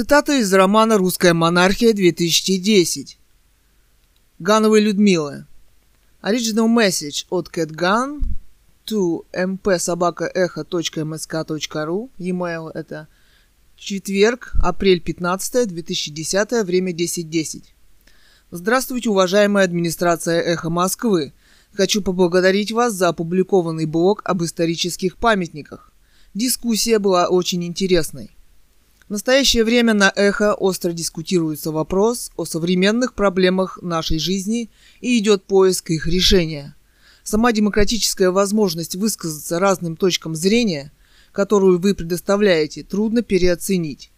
Цитата из романа «Русская монархия» 2010. Гановой Людмилы. Original message от Кэт Ган to mpsobaka.echo.msk.ru E-mail это четверг, апрель 15, 2010, время 10.10. Здравствуйте, уважаемая администрация «Эхо Москвы». Хочу поблагодарить вас за опубликованный блог об исторических памятниках. Дискуссия была очень интересной. В настоящее время на «Эхо» остро дискутируется вопрос о современных проблемах нашей жизни и идет поиск их решения. Сама демократическая возможность высказаться разным точкам зрения, которую вы предоставляете, трудно переоценить.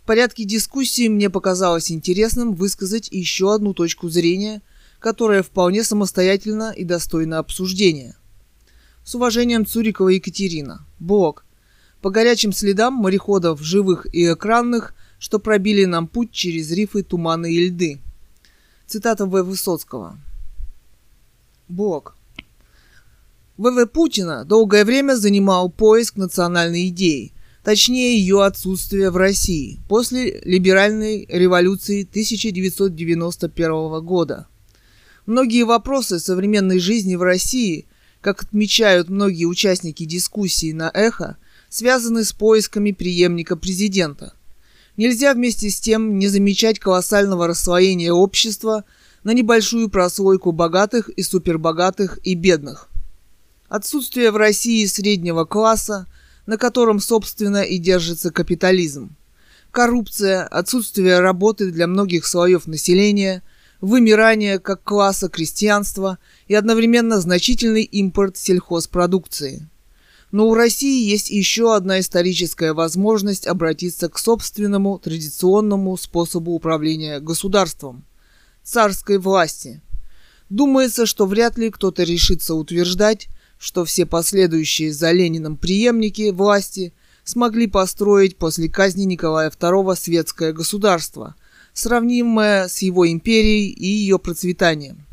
В порядке дискуссии мне показалось интересным высказать еще одну точку зрения, которая вполне самостоятельна и достойна обсуждения. С уважением Цурикова Екатерина. Блог по горячим следам мореходов живых и экранных, что пробили нам путь через рифы, туманы и льды. Цитата В. Высоцкого. Бог. ВВ Путина долгое время занимал поиск национальной идеи, точнее ее отсутствие в России после либеральной революции 1991 года. Многие вопросы современной жизни в России, как отмечают многие участники дискуссии на «Эхо», связаны с поисками преемника президента. Нельзя вместе с тем не замечать колоссального расслоения общества на небольшую прослойку богатых и супербогатых и бедных. Отсутствие в России среднего класса, на котором, собственно, и держится капитализм. Коррупция, отсутствие работы для многих слоев населения, вымирание как класса крестьянства и одновременно значительный импорт сельхозпродукции – но у России есть еще одна историческая возможность обратиться к собственному традиционному способу управления государством – царской власти. Думается, что вряд ли кто-то решится утверждать, что все последующие за Лениным преемники власти смогли построить после казни Николая II светское государство, сравнимое с его империей и ее процветанием.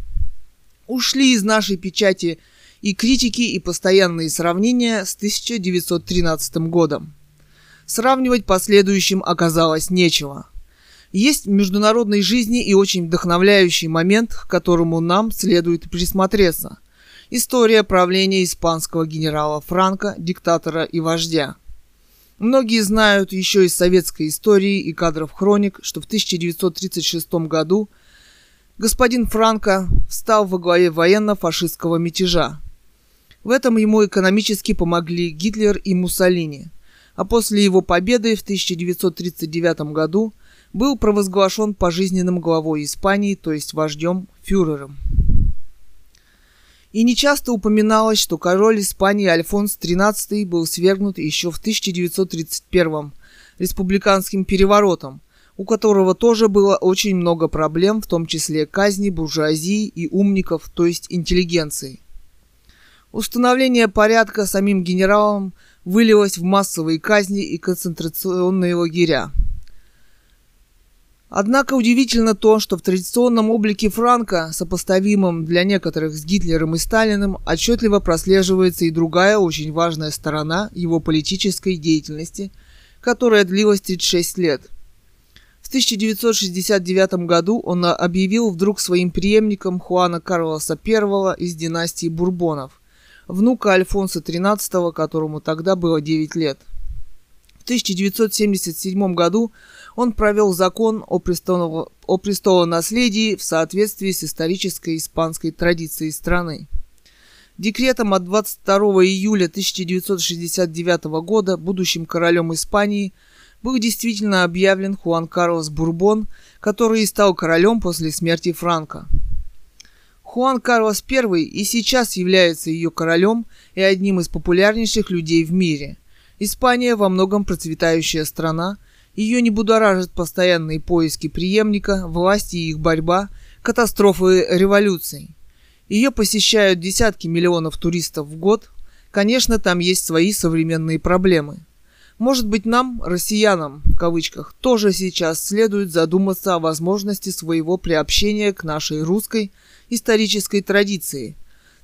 Ушли из нашей печати – и критики, и постоянные сравнения с 1913 годом. Сравнивать последующим оказалось нечего. Есть в международной жизни и очень вдохновляющий момент, к которому нам следует присмотреться. История правления испанского генерала Франко, диктатора и вождя. Многие знают еще из советской истории и кадров хроник, что в 1936 году господин Франко встал во главе военно-фашистского мятежа, в этом ему экономически помогли Гитлер и Муссолини, а после его победы в 1939 году был провозглашен пожизненным главой Испании, то есть вождем фюрером. И нечасто упоминалось, что король Испании Альфонс XIII был свергнут еще в 1931 республиканским переворотом, у которого тоже было очень много проблем, в том числе казни буржуазии и умников, то есть интеллигенции. Установление порядка самим генералом вылилось в массовые казни и концентрационные лагеря. Однако удивительно то, что в традиционном облике Франка, сопоставимом для некоторых с Гитлером и Сталиным, отчетливо прослеживается и другая очень важная сторона его политической деятельности, которая длилась 36 лет. В 1969 году он объявил вдруг своим преемником Хуана Карлоса I из династии Бурбонов – внука Альфонса XIII, которому тогда было 9 лет. В 1977 году он провел закон о, престоло, о престолонаследии в соответствии с исторической испанской традицией страны. Декретом от 22 июля 1969 года будущим королем Испании был действительно объявлен Хуан Карлос Бурбон, который и стал королем после смерти Франка. Хуан Карлос I и сейчас является ее королем и одним из популярнейших людей в мире. Испания во многом процветающая страна, ее не будоражат постоянные поиски преемника, власти и их борьба, катастрофы революций. Ее посещают десятки миллионов туристов в год. Конечно, там есть свои современные проблемы. Может быть, нам, россиянам, в кавычках, тоже сейчас следует задуматься о возможности своего приобщения к нашей русской – исторической традиции,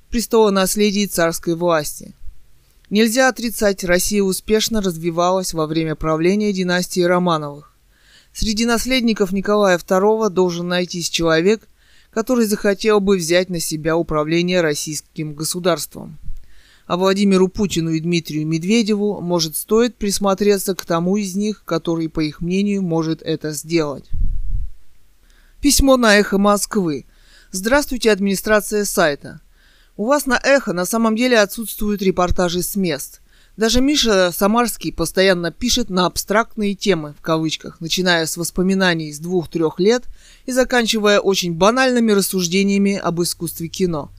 престола наследия царской власти. Нельзя отрицать, Россия успешно развивалась во время правления династии Романовых. Среди наследников Николая II должен найтись человек, который захотел бы взять на себя управление российским государством. А Владимиру Путину и Дмитрию Медведеву, может, стоит присмотреться к тому из них, который, по их мнению, может это сделать. Письмо на эхо Москвы. Здравствуйте, администрация сайта. У вас на эхо на самом деле отсутствуют репортажи с мест. Даже Миша Самарский постоянно пишет на абстрактные темы, в кавычках, начиная с воспоминаний с двух-трех лет и заканчивая очень банальными рассуждениями об искусстве кино.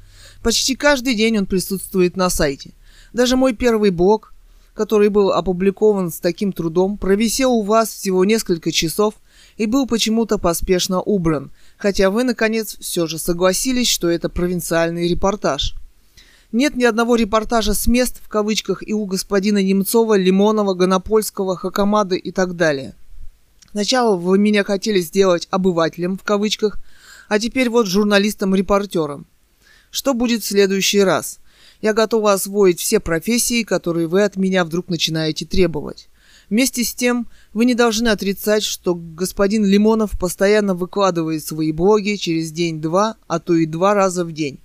Почти каждый день он присутствует на сайте. Даже мой первый блог, который был опубликован с таким трудом, провисел у вас всего несколько часов и был почему-то поспешно убран, хотя вы, наконец, все же согласились, что это провинциальный репортаж. Нет ни одного репортажа с мест, в кавычках, и у господина Немцова, Лимонова, Гонопольского, Хакамады и так далее. Сначала вы меня хотели сделать обывателем, в кавычках, а теперь вот журналистом-репортером. Что будет в следующий раз? Я готова освоить все профессии, которые вы от меня вдруг начинаете требовать. Вместе с тем, вы не должны отрицать, что господин Лимонов постоянно выкладывает свои блоги через день-два, а то и два раза в день.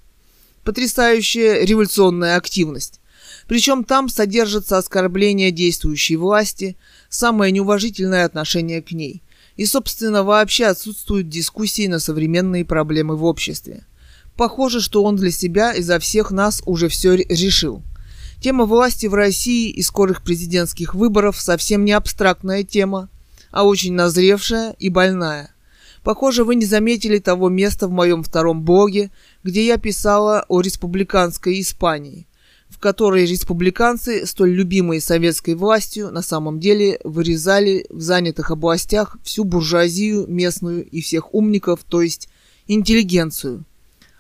Потрясающая революционная активность. Причем там содержатся оскорбления действующей власти, самое неуважительное отношение к ней. И, собственно, вообще отсутствуют дискуссии на современные проблемы в обществе. Похоже, что он для себя и за всех нас уже все решил – Тема власти в России и скорых президентских выборов совсем не абстрактная тема, а очень назревшая и больная. Похоже, вы не заметили того места в моем втором блоге, где я писала о республиканской Испании, в которой республиканцы, столь любимые советской властью, на самом деле вырезали в занятых областях всю буржуазию местную и всех умников, то есть интеллигенцию.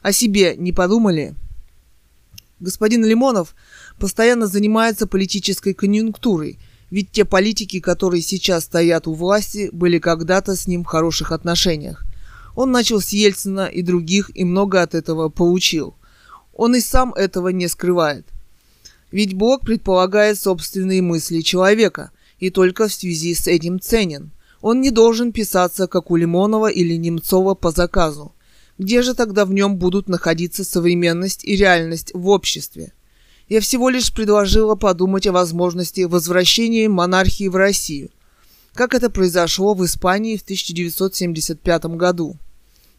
О себе не подумали? Господин Лимонов постоянно занимается политической конъюнктурой, ведь те политики, которые сейчас стоят у власти, были когда-то с ним в хороших отношениях. Он начал с Ельцина и других и много от этого получил. Он и сам этого не скрывает. Ведь Бог предполагает собственные мысли человека и только в связи с этим ценен. Он не должен писаться, как у Лимонова или Немцова по заказу. Где же тогда в нем будут находиться современность и реальность в обществе? Я всего лишь предложила подумать о возможности возвращения монархии в Россию, как это произошло в Испании в 1975 году.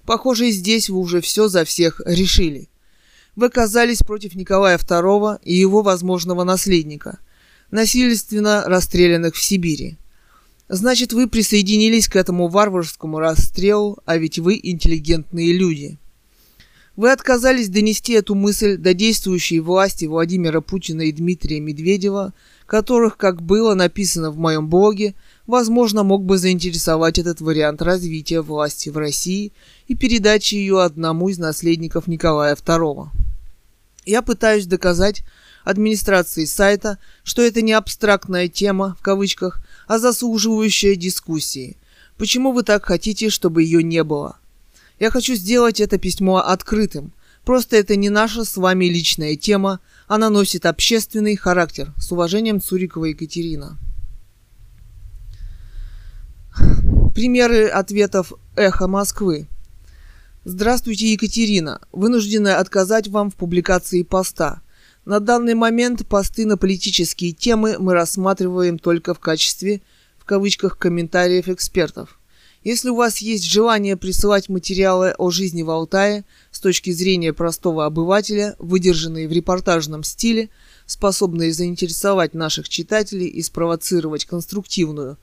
Похоже, и здесь вы уже все за всех решили. Вы оказались против Николая II и его возможного наследника, насильственно расстрелянных в Сибири. Значит, вы присоединились к этому варварскому расстрелу, а ведь вы интеллигентные люди. Вы отказались донести эту мысль до действующей власти Владимира Путина и Дмитрия Медведева, которых, как было написано в моем блоге, возможно, мог бы заинтересовать этот вариант развития власти в России и передачи ее одному из наследников Николая II. Я пытаюсь доказать администрации сайта, что это не абстрактная тема, в кавычках, а заслуживающая дискуссии. Почему вы так хотите, чтобы ее не было? Я хочу сделать это письмо открытым. Просто это не наша с вами личная тема, она носит общественный характер. С уважением, Цурикова Екатерина. Примеры ответов «Эхо Москвы». Здравствуйте, Екатерина. Вынуждена отказать вам в публикации поста. На данный момент посты на политические темы мы рассматриваем только в качестве, в кавычках, комментариев экспертов. Если у вас есть желание присылать материалы о жизни в Алтае с точки зрения простого обывателя, выдержанные в репортажном стиле, способные заинтересовать наших читателей и спровоцировать конструктивную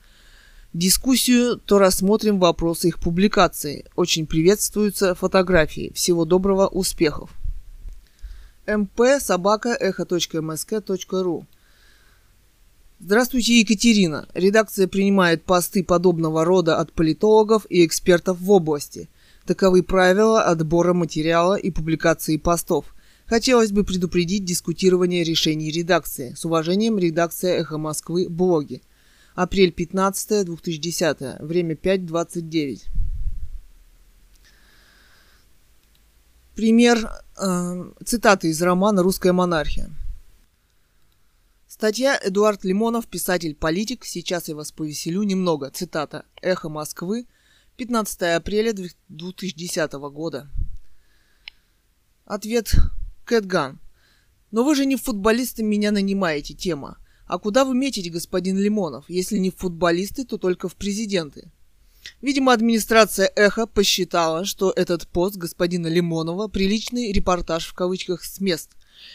дискуссию, то рассмотрим вопросы их публикации. Очень приветствуются фотографии. Всего доброго, успехов! мп собака эхо.мск.ру Здравствуйте, Екатерина. Редакция принимает посты подобного рода от политологов и экспертов в области. Таковы правила отбора материала и публикации постов. Хотелось бы предупредить дискутирование решений редакции. С уважением, редакция «Эхо Москвы. Блоги». Апрель 15 2010. Время 5.29. Пример э, цитаты из романа «Русская монархия». Статья Эдуард Лимонов, писатель-политик. Сейчас я вас повеселю немного. Цитата. Эхо Москвы. 15 апреля 2010 года. Ответ Кэтган. Но вы же не футболисты меня нанимаете, тема. А куда вы метите, господин Лимонов? Если не в футболисты, то только в президенты. Видимо, администрация «Эхо» посчитала, что этот пост господина Лимонова – приличный репортаж в кавычках с мест.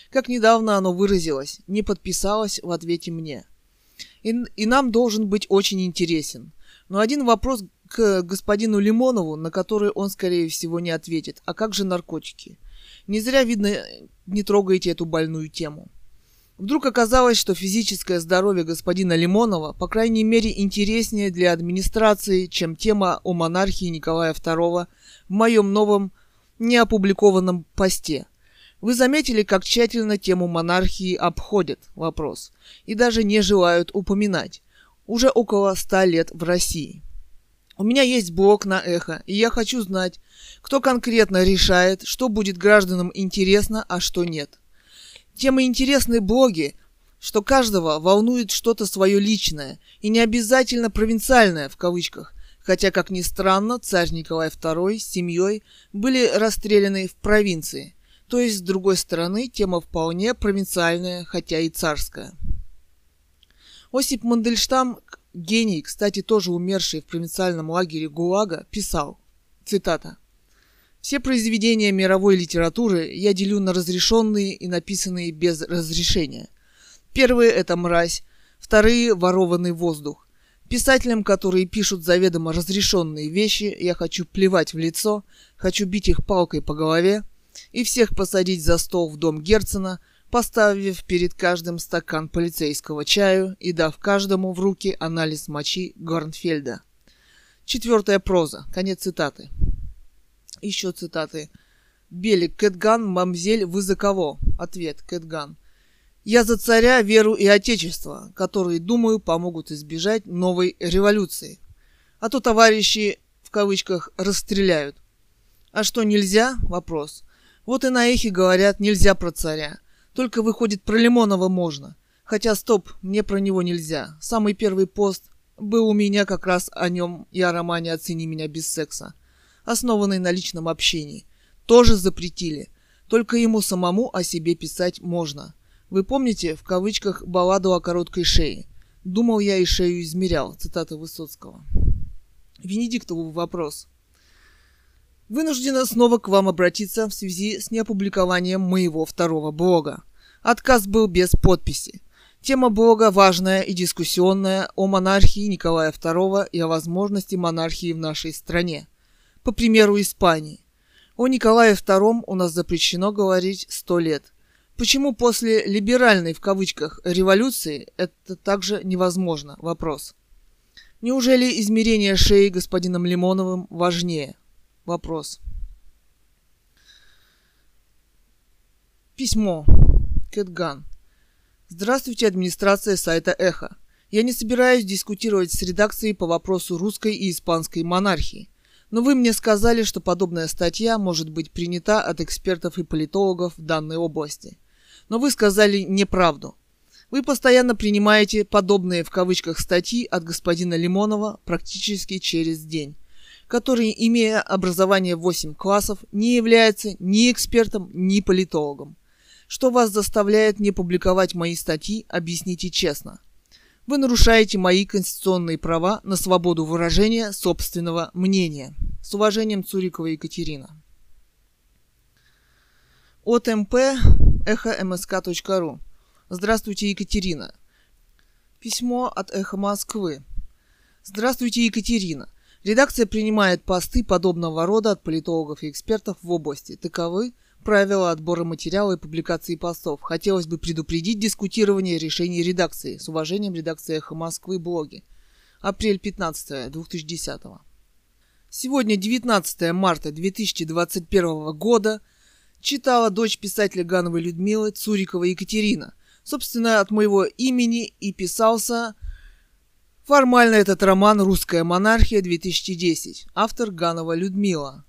Как недавно оно выразилось, не подписалось в ответе мне. И, и нам должен быть очень интересен. Но один вопрос к господину Лимонову, на который он, скорее всего, не ответит. А как же наркотики? Не зря, видно, не трогаете эту больную тему. Вдруг оказалось, что физическое здоровье господина Лимонова, по крайней мере, интереснее для администрации, чем тема о монархии Николая II в моем новом неопубликованном посте. Вы заметили, как тщательно тему монархии обходят вопрос и даже не желают упоминать. Уже около ста лет в России. У меня есть блог на эхо, и я хочу знать, кто конкретно решает, что будет гражданам интересно, а что нет. Темы интересны блоги, что каждого волнует что-то свое личное, и не обязательно провинциальное в кавычках, хотя, как ни странно, царь Николай II с семьей были расстреляны в провинции. То есть, с другой стороны, тема вполне провинциальная, хотя и царская. Осип Мандельштам, гений, кстати, тоже умерший в провинциальном лагере ГУЛАГа, писал, цитата, все произведения мировой литературы я делю на разрешенные и написанные без разрешения. Первые – это «Мразь», вторые – «Ворованный воздух». Писателям, которые пишут заведомо разрешенные вещи, я хочу плевать в лицо, хочу бить их палкой по голове и всех посадить за стол в дом Герцена, поставив перед каждым стакан полицейского чаю и дав каждому в руки анализ мочи Горнфельда. Четвертая проза. Конец цитаты. Еще цитаты. Белик, Кэтган, мамзель, вы за кого? Ответ, Кэтган. Я за царя, веру и отечество, которые, думаю, помогут избежать новой революции. А то товарищи, в кавычках, расстреляют. А что нельзя? Вопрос. Вот и на эхе говорят, нельзя про царя. Только выходит, про Лимонова можно. Хотя, стоп, мне про него нельзя. Самый первый пост был у меня как раз о нем и о романе «Оцени меня без секса» основанный на личном общении. Тоже запретили. Только ему самому о себе писать можно. Вы помните, в кавычках, балладу о короткой шее? Думал я и шею измерял. Цитата Высоцкого. Венедиктову вопрос. Вынуждена снова к вам обратиться в связи с неопубликованием моего второго блога. Отказ был без подписи. Тема блога важная и дискуссионная о монархии Николая II и о возможности монархии в нашей стране по примеру Испании. О Николае II у нас запрещено говорить сто лет. Почему после «либеральной» в кавычках революции это также невозможно? Вопрос. Неужели измерение шеи господином Лимоновым важнее? Вопрос. Письмо. Кэтган. Здравствуйте, администрация сайта Эхо. Я не собираюсь дискутировать с редакцией по вопросу русской и испанской монархии. Но вы мне сказали, что подобная статья может быть принята от экспертов и политологов в данной области. Но вы сказали неправду. Вы постоянно принимаете подобные в кавычках статьи от господина Лимонова практически через день, который, имея образование 8 классов, не является ни экспертом, ни политологом. Что вас заставляет не публиковать мои статьи, объясните честно – вы нарушаете мои конституционные права на свободу выражения собственного мнения. С уважением, Цурикова Екатерина. От МП эхо мск.ру. Здравствуйте, Екатерина. Письмо от Эхо Москвы. Здравствуйте, Екатерина. Редакция принимает посты подобного рода от политологов и экспертов в области. Таковы – правила отбора материала и публикации постов. Хотелось бы предупредить дискутирование решений редакции. С уважением, редакция «Эхо Москвы» блоги. Апрель 15 2010 Сегодня 19 марта 2021 года читала дочь писателя Гановой Людмилы Цурикова Екатерина. Собственно, от моего имени и писался формально этот роман «Русская монархия 2010». Автор Ганова Людмила.